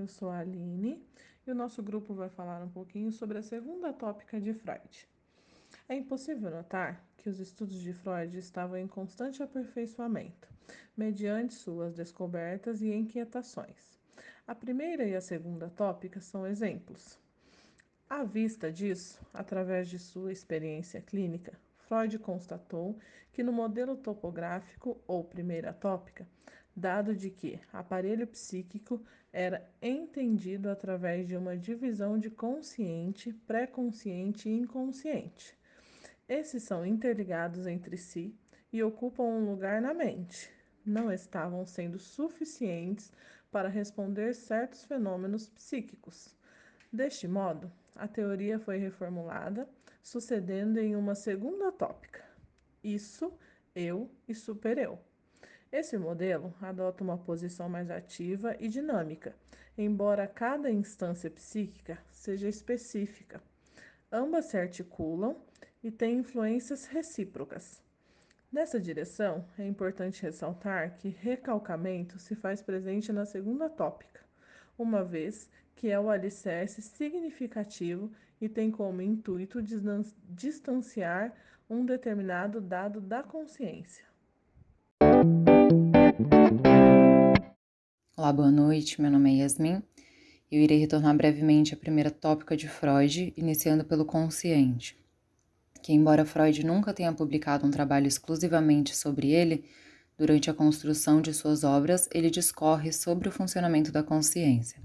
eu sou a Aline e o nosso grupo vai falar um pouquinho sobre a segunda tópica de Freud. É impossível notar que os estudos de Freud estavam em constante aperfeiçoamento, mediante suas descobertas e inquietações. A primeira e a segunda tópica são exemplos. À vista disso, através de sua experiência clínica, Freud constatou que no modelo topográfico ou primeira tópica, dado de que aparelho psíquico era entendido através de uma divisão de consciente, pré-consciente e inconsciente. Esses são interligados entre si e ocupam um lugar na mente. Não estavam sendo suficientes para responder certos fenômenos psíquicos. Deste modo, a teoria foi reformulada, sucedendo em uma segunda tópica: isso, eu e supereu. Esse modelo adota uma posição mais ativa e dinâmica, embora cada instância psíquica seja específica. Ambas se articulam e têm influências recíprocas. Nessa direção, é importante ressaltar que recalcamento se faz presente na segunda tópica, uma vez que é o alicerce significativo e tem como intuito distanciar um determinado dado da consciência. Olá, boa noite. Meu nome é Yasmin. Eu irei retornar brevemente à primeira tópica de Freud, iniciando pelo consciente. Que, embora Freud nunca tenha publicado um trabalho exclusivamente sobre ele, durante a construção de suas obras, ele discorre sobre o funcionamento da consciência.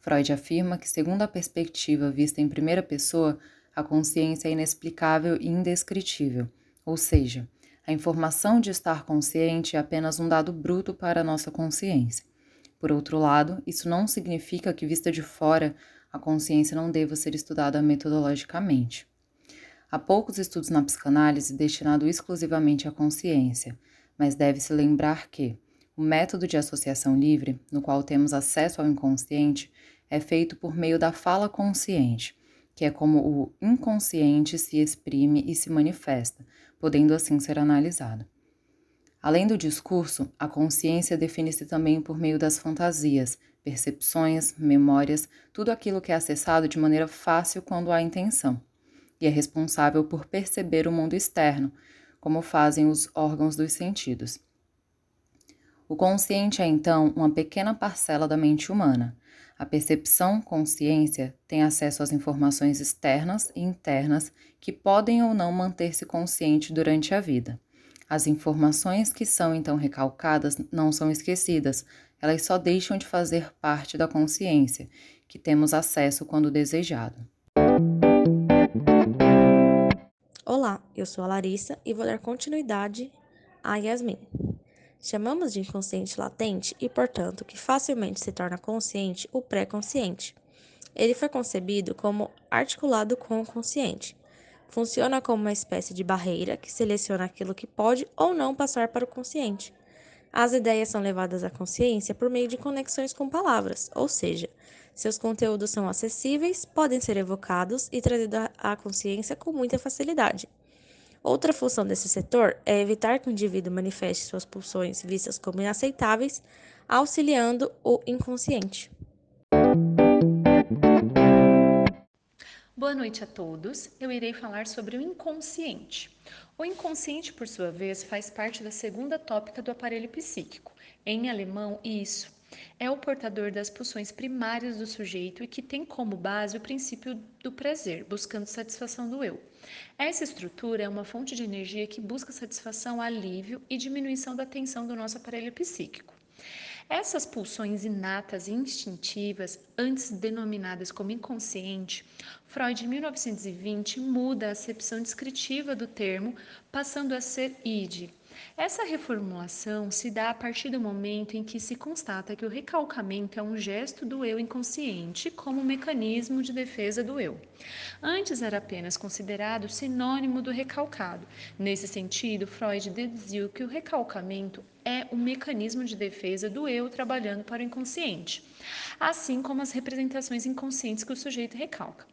Freud afirma que, segundo a perspectiva vista em primeira pessoa, a consciência é inexplicável e indescritível, ou seja, a informação de estar consciente é apenas um dado bruto para a nossa consciência. Por outro lado, isso não significa que, vista de fora, a consciência não deva ser estudada metodologicamente. Há poucos estudos na psicanálise destinados exclusivamente à consciência, mas deve-se lembrar que o método de associação livre, no qual temos acesso ao inconsciente, é feito por meio da fala consciente, que é como o inconsciente se exprime e se manifesta, podendo assim ser analisado. Além do discurso, a consciência define-se também por meio das fantasias, percepções, memórias, tudo aquilo que é acessado de maneira fácil quando há intenção, e é responsável por perceber o mundo externo, como fazem os órgãos dos sentidos. O consciente é então uma pequena parcela da mente humana. A percepção consciência tem acesso às informações externas e internas que podem ou não manter-se consciente durante a vida. As informações que são então recalcadas não são esquecidas, elas só deixam de fazer parte da consciência, que temos acesso quando desejado. Olá, eu sou a Larissa e vou dar continuidade a Yasmin. Chamamos de inconsciente latente e, portanto, que facilmente se torna consciente o pré-consciente. Ele foi concebido como articulado com o consciente, Funciona como uma espécie de barreira que seleciona aquilo que pode ou não passar para o consciente. As ideias são levadas à consciência por meio de conexões com palavras, ou seja, seus conteúdos são acessíveis, podem ser evocados e trazidos à consciência com muita facilidade. Outra função desse setor é evitar que o indivíduo manifeste suas pulsões vistas como inaceitáveis, auxiliando o inconsciente. Boa noite a todos. Eu irei falar sobre o inconsciente. O inconsciente, por sua vez, faz parte da segunda tópica do aparelho psíquico. Em alemão, isso é o portador das pulsões primárias do sujeito e que tem como base o princípio do prazer, buscando satisfação do eu. Essa estrutura é uma fonte de energia que busca satisfação, alívio e diminuição da tensão do nosso aparelho psíquico. Essas pulsões inatas e instintivas, antes denominadas como inconsciente, Freud, em 1920, muda a acepção descritiva do termo, passando a ser id. Essa reformulação se dá a partir do momento em que se constata que o recalcamento é um gesto do eu inconsciente como mecanismo de defesa do eu. Antes era apenas considerado sinônimo do recalcado. Nesse sentido, Freud deduziu que o recalcamento é um mecanismo de defesa do eu trabalhando para o inconsciente, assim como as representações inconscientes que o sujeito recalca.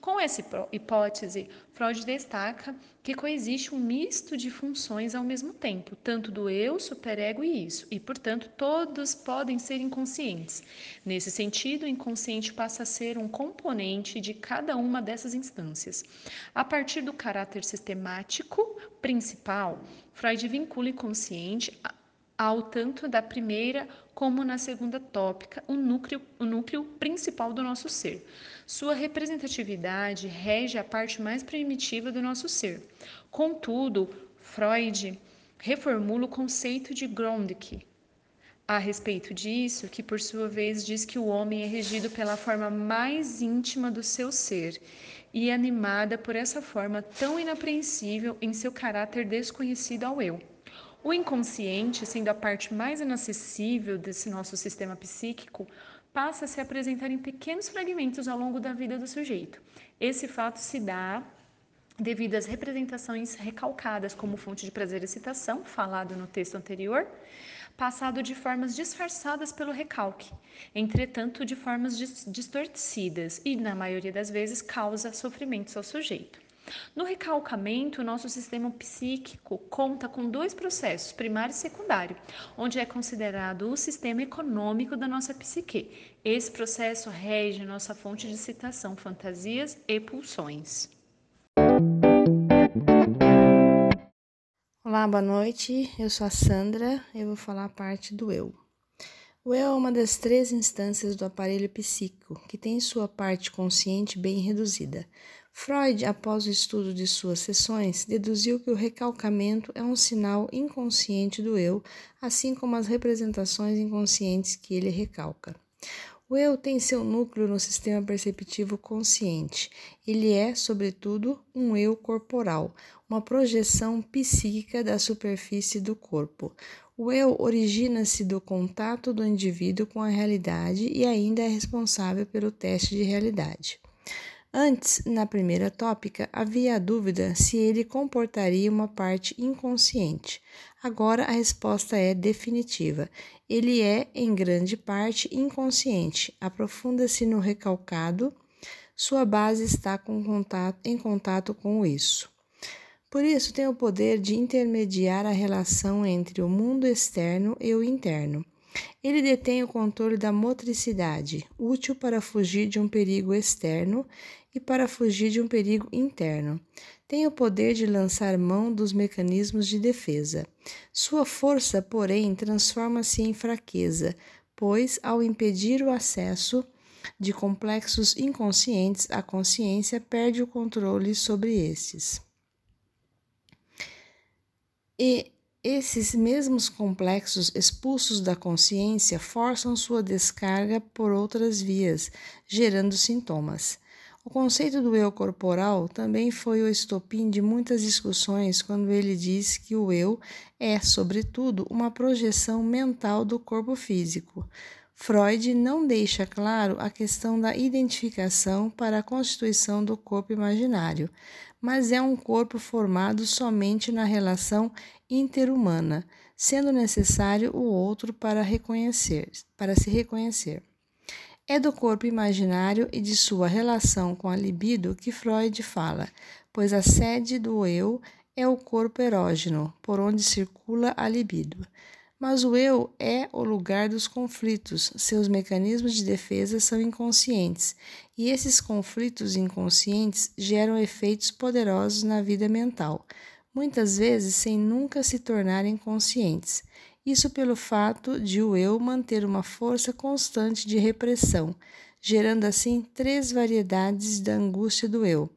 Com essa hipótese, Freud destaca que coexiste um misto de funções ao mesmo tempo, tanto do eu, superego e isso, e, portanto, todos podem ser inconscientes. Nesse sentido, o inconsciente passa a ser um componente de cada uma dessas instâncias. A partir do caráter sistemático principal, Freud vincula o inconsciente ao tanto da primeira como na segunda tópica, o núcleo, o núcleo principal do nosso ser. Sua representatividade rege a parte mais primitiva do nosso ser. Contudo, Freud reformula o conceito de Grundtvig a respeito disso, que por sua vez diz que o homem é regido pela forma mais íntima do seu ser e animada por essa forma tão inapreensível em seu caráter desconhecido ao eu. O inconsciente, sendo a parte mais inacessível desse nosso sistema psíquico, passa a se apresentar em pequenos fragmentos ao longo da vida do sujeito. Esse fato se dá devido às representações recalcadas como fonte de prazer e excitação, falado no texto anterior, passado de formas disfarçadas pelo recalque, entretanto de formas distorcidas e, na maioria das vezes, causa sofrimentos ao sujeito. No recalcamento, o nosso sistema psíquico conta com dois processos, primário e secundário, onde é considerado o sistema econômico da nossa psique. Esse processo rege nossa fonte de citação, fantasias e pulsões. Olá, boa noite. Eu sou a Sandra. Eu vou falar a parte do eu. O eu é uma das três instâncias do aparelho psíquico, que tem sua parte consciente bem reduzida. Freud, após o estudo de suas sessões, deduziu que o recalcamento é um sinal inconsciente do eu, assim como as representações inconscientes que ele recalca. O eu tem seu núcleo no sistema perceptivo consciente. Ele é, sobretudo, um eu corporal, uma projeção psíquica da superfície do corpo. O eu origina-se do contato do indivíduo com a realidade e ainda é responsável pelo teste de realidade. Antes, na primeira tópica, havia a dúvida se ele comportaria uma parte inconsciente. Agora a resposta é definitiva. Ele é, em grande parte, inconsciente, aprofunda-se no recalcado, sua base está com contato, em contato com isso. Por isso, tem o poder de intermediar a relação entre o mundo externo e o interno. Ele detém o controle da motricidade, útil para fugir de um perigo externo e para fugir de um perigo interno. Tem o poder de lançar mão dos mecanismos de defesa. Sua força, porém, transforma-se em fraqueza, pois, ao impedir o acesso de complexos inconscientes, a consciência perde o controle sobre esses. E esses mesmos complexos expulsos da consciência forçam sua descarga por outras vias, gerando sintomas. O conceito do eu corporal também foi o estopim de muitas discussões quando ele diz que o eu é, sobretudo, uma projeção mental do corpo físico. Freud não deixa claro a questão da identificação para a constituição do corpo imaginário, mas é um corpo formado somente na relação interhumana, sendo necessário o outro para reconhecer, para se reconhecer. É do corpo imaginário e de sua relação com a libido que Freud fala, pois a sede do eu é o corpo erógeno, por onde circula a libido. Mas o eu é o lugar dos conflitos, seus mecanismos de defesa são inconscientes, e esses conflitos inconscientes geram efeitos poderosos na vida mental, muitas vezes sem nunca se tornarem conscientes. Isso pelo fato de o eu manter uma força constante de repressão, gerando assim três variedades da angústia do eu: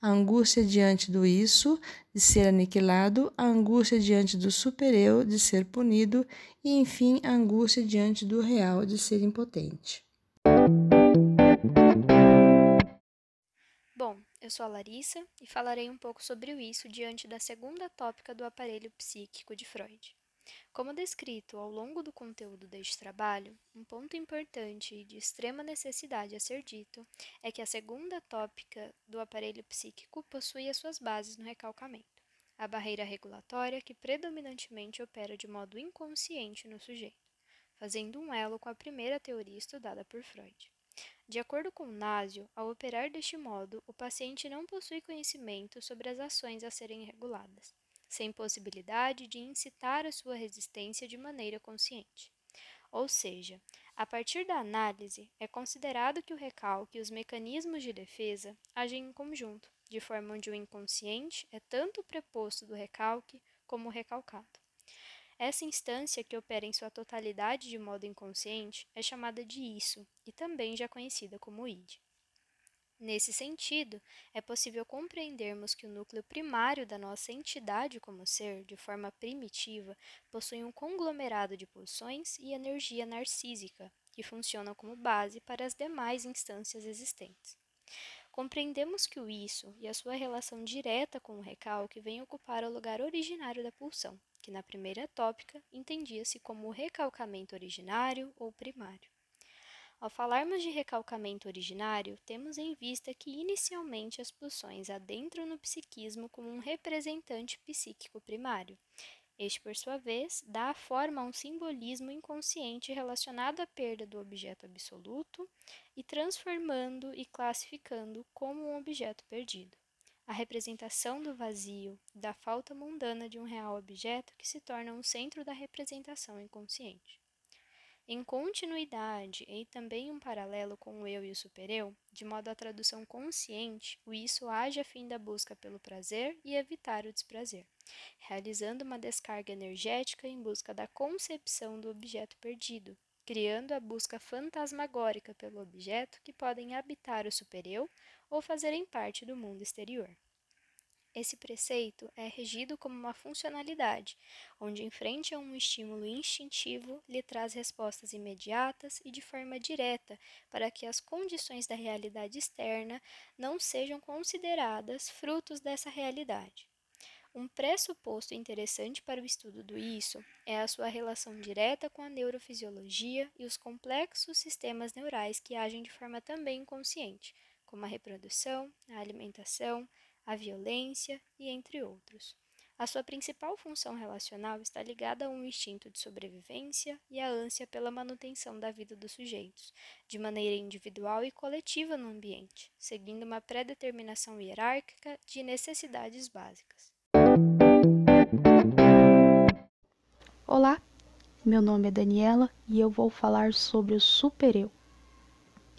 a angústia diante do isso, de ser aniquilado, a angústia diante do supereu, de ser punido, e enfim, a angústia diante do real, de ser impotente. Bom, eu sou a Larissa e falarei um pouco sobre o isso diante da segunda tópica do aparelho psíquico de Freud. Como descrito ao longo do conteúdo deste trabalho, um ponto importante e de extrema necessidade a ser dito é que a segunda tópica do aparelho psíquico possui as suas bases no recalcamento, a barreira regulatória que predominantemente opera de modo inconsciente no sujeito, fazendo um elo com a primeira teoria estudada por Freud. De acordo com Násio, ao operar deste modo, o paciente não possui conhecimento sobre as ações a serem reguladas, sem possibilidade de incitar a sua resistência de maneira consciente. Ou seja, a partir da análise, é considerado que o recalque e os mecanismos de defesa agem em conjunto, de forma onde o inconsciente é tanto o preposto do recalque como o recalcado. Essa instância, que opera em sua totalidade de modo inconsciente, é chamada de isso e também já conhecida como id. Nesse sentido, é possível compreendermos que o núcleo primário da nossa entidade como ser, de forma primitiva, possui um conglomerado de pulsões e energia narcísica, que funcionam como base para as demais instâncias existentes. Compreendemos que o isso e a sua relação direta com o recalque vem ocupar o lugar originário da pulsão, que na primeira tópica entendia-se como o recalcamento originário ou primário. Ao falarmos de recalcamento originário, temos em vista que inicialmente as pulsões adentram no psiquismo como um representante psíquico primário. Este, por sua vez, dá forma a um simbolismo inconsciente relacionado à perda do objeto absoluto e transformando e classificando como um objeto perdido a representação do vazio, da falta mundana de um real objeto que se torna um centro da representação inconsciente. Em continuidade e também um paralelo com o eu e o supereu, de modo a tradução consciente, o isso age a fim da busca pelo prazer e evitar o desprazer, realizando uma descarga energética em busca da concepção do objeto perdido, criando a busca fantasmagórica pelo objeto que podem habitar o supereu ou fazerem parte do mundo exterior. Esse preceito é regido como uma funcionalidade, onde, em frente a um estímulo instintivo, lhe traz respostas imediatas e de forma direta para que as condições da realidade externa não sejam consideradas frutos dessa realidade. Um pressuposto interessante para o estudo do isso é a sua relação direta com a neurofisiologia e os complexos sistemas neurais que agem de forma também inconsciente, como a reprodução, a alimentação, a violência e entre outros. A sua principal função relacional está ligada a um instinto de sobrevivência e a ânsia pela manutenção da vida dos sujeitos, de maneira individual e coletiva no ambiente, seguindo uma pré-determinação hierárquica de necessidades básicas. Olá, meu nome é Daniela e eu vou falar sobre o supereu.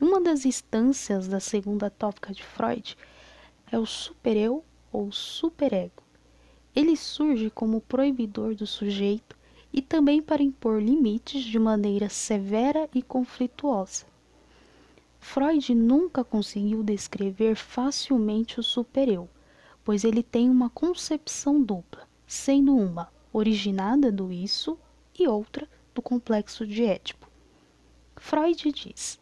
Uma das instâncias da segunda tópica de Freud é o supereu ou superego. Ele surge como proibidor do sujeito e também para impor limites de maneira severa e conflituosa. Freud nunca conseguiu descrever facilmente o supereu, pois ele tem uma concepção dupla, sendo uma originada do isso e outra do complexo de Édipo. Freud diz: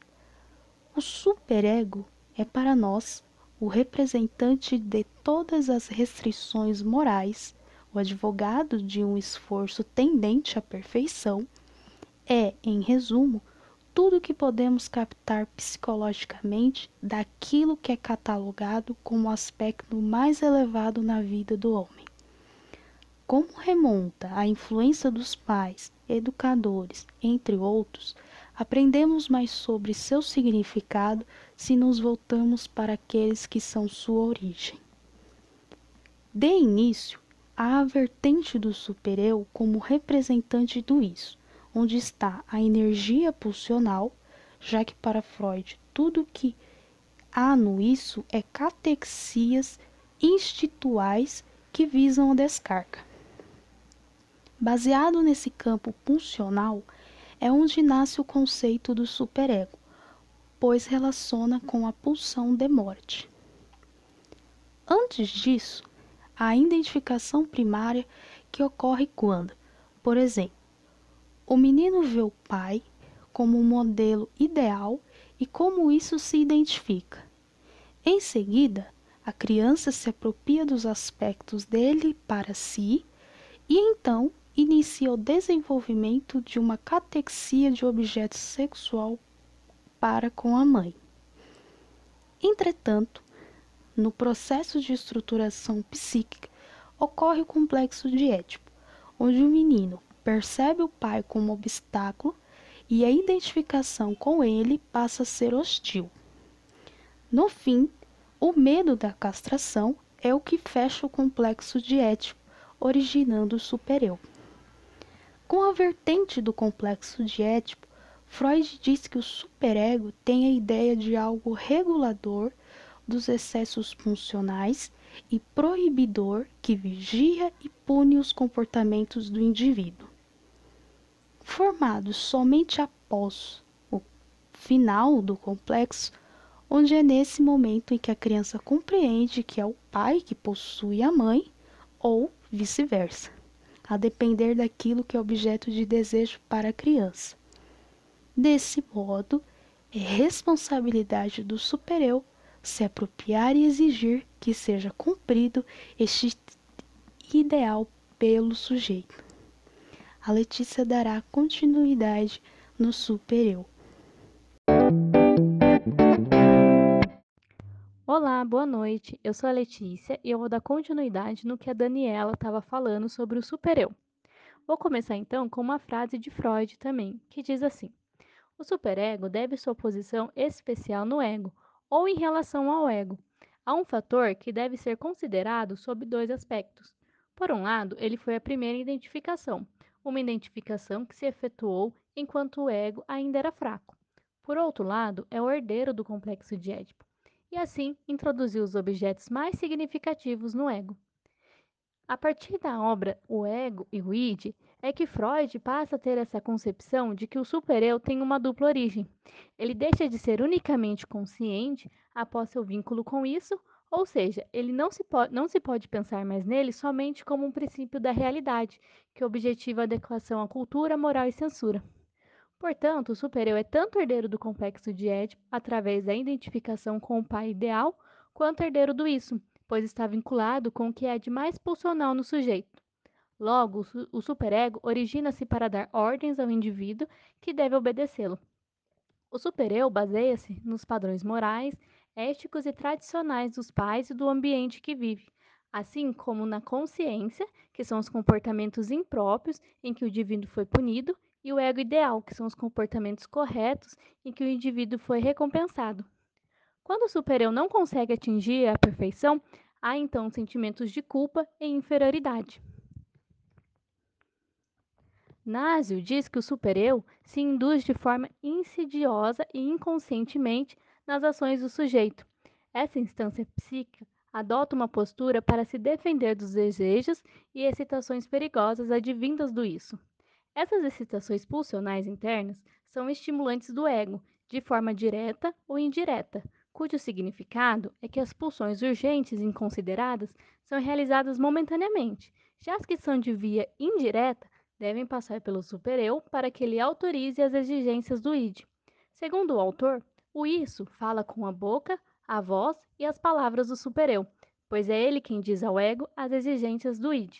o superego é para nós o representante de todas as restrições morais, o advogado de um esforço tendente à perfeição, é, em resumo, tudo que podemos captar psicologicamente daquilo que é catalogado como o aspecto mais elevado na vida do homem. Como remonta à influência dos pais, educadores, entre outros, Aprendemos mais sobre seu significado se nos voltamos para aqueles que são sua origem. Dê início à vertente do supereu como representante do isso, onde está a energia pulsional, já que para Freud tudo que há no isso é catexias instituais que visam a descarga. Baseado nesse campo pulsional, é onde nasce o conceito do superego, pois relaciona com a pulsão de morte. Antes disso, a identificação primária que ocorre quando, por exemplo, o menino vê o pai como um modelo ideal e como isso se identifica. Em seguida, a criança se apropria dos aspectos dele para si e então inicia o desenvolvimento de uma catexia de objeto sexual para com a mãe. Entretanto, no processo de estruturação psíquica ocorre o complexo de Édipo, onde o menino percebe o pai como obstáculo e a identificação com ele passa a ser hostil. No fim, o medo da castração é o que fecha o complexo de Édipo, originando o supereu. Com a vertente do complexo de Édipo, Freud diz que o superego tem a ideia de algo regulador dos excessos funcionais e proibidor que vigia e pune os comportamentos do indivíduo. Formado somente após o final do complexo, onde é nesse momento em que a criança compreende que é o pai que possui a mãe, ou vice-versa, a depender daquilo que é objeto de desejo para a criança. Desse modo, é responsabilidade do supereu se apropriar e exigir que seja cumprido este ideal pelo sujeito. A Letícia dará continuidade no supereu. Olá, boa noite. Eu sou a Letícia e eu vou dar continuidade no que a Daniela estava falando sobre o supereu. Vou começar então com uma frase de Freud também, que diz assim: O superego deve sua posição especial no ego, ou em relação ao ego. Há um fator que deve ser considerado sob dois aspectos. Por um lado, ele foi a primeira identificação, uma identificação que se efetuou enquanto o ego ainda era fraco. Por outro lado, é o herdeiro do complexo de Édipo, e assim introduziu os objetos mais significativos no ego. A partir da obra O Ego e o Id, é que Freud passa a ter essa concepção de que o supereu tem uma dupla origem. Ele deixa de ser unicamente consciente após seu vínculo com isso, ou seja, ele não se, pode, não se pode pensar mais nele somente como um princípio da realidade, que objetiva a adequação à cultura, moral e censura. Portanto, o supereu é tanto herdeiro do complexo de Édipo, através da identificação com o pai ideal, quanto herdeiro do isso, pois está vinculado com o que é de mais pulsional no sujeito. Logo, o superego origina-se para dar ordens ao indivíduo que deve obedecê-lo. O supereu baseia-se nos padrões morais, éticos e tradicionais dos pais e do ambiente que vive, assim como na consciência, que são os comportamentos impróprios em que o indivíduo foi punido, e o ego ideal, que são os comportamentos corretos em que o indivíduo foi recompensado. Quando o supereu não consegue atingir a perfeição, há então sentimentos de culpa e inferioridade. Násio diz que o supereu se induz de forma insidiosa e inconscientemente nas ações do sujeito. Essa instância psíquica adota uma postura para se defender dos desejos e excitações perigosas advindas do isso. Essas excitações pulsionais internas são estimulantes do ego, de forma direta ou indireta, cujo significado é que as pulsões urgentes e inconsideradas são realizadas momentaneamente, já as que são de via indireta devem passar pelo supereu para que ele autorize as exigências do id. Segundo o autor, o isso fala com a boca, a voz e as palavras do supereu, pois é ele quem diz ao ego as exigências do id.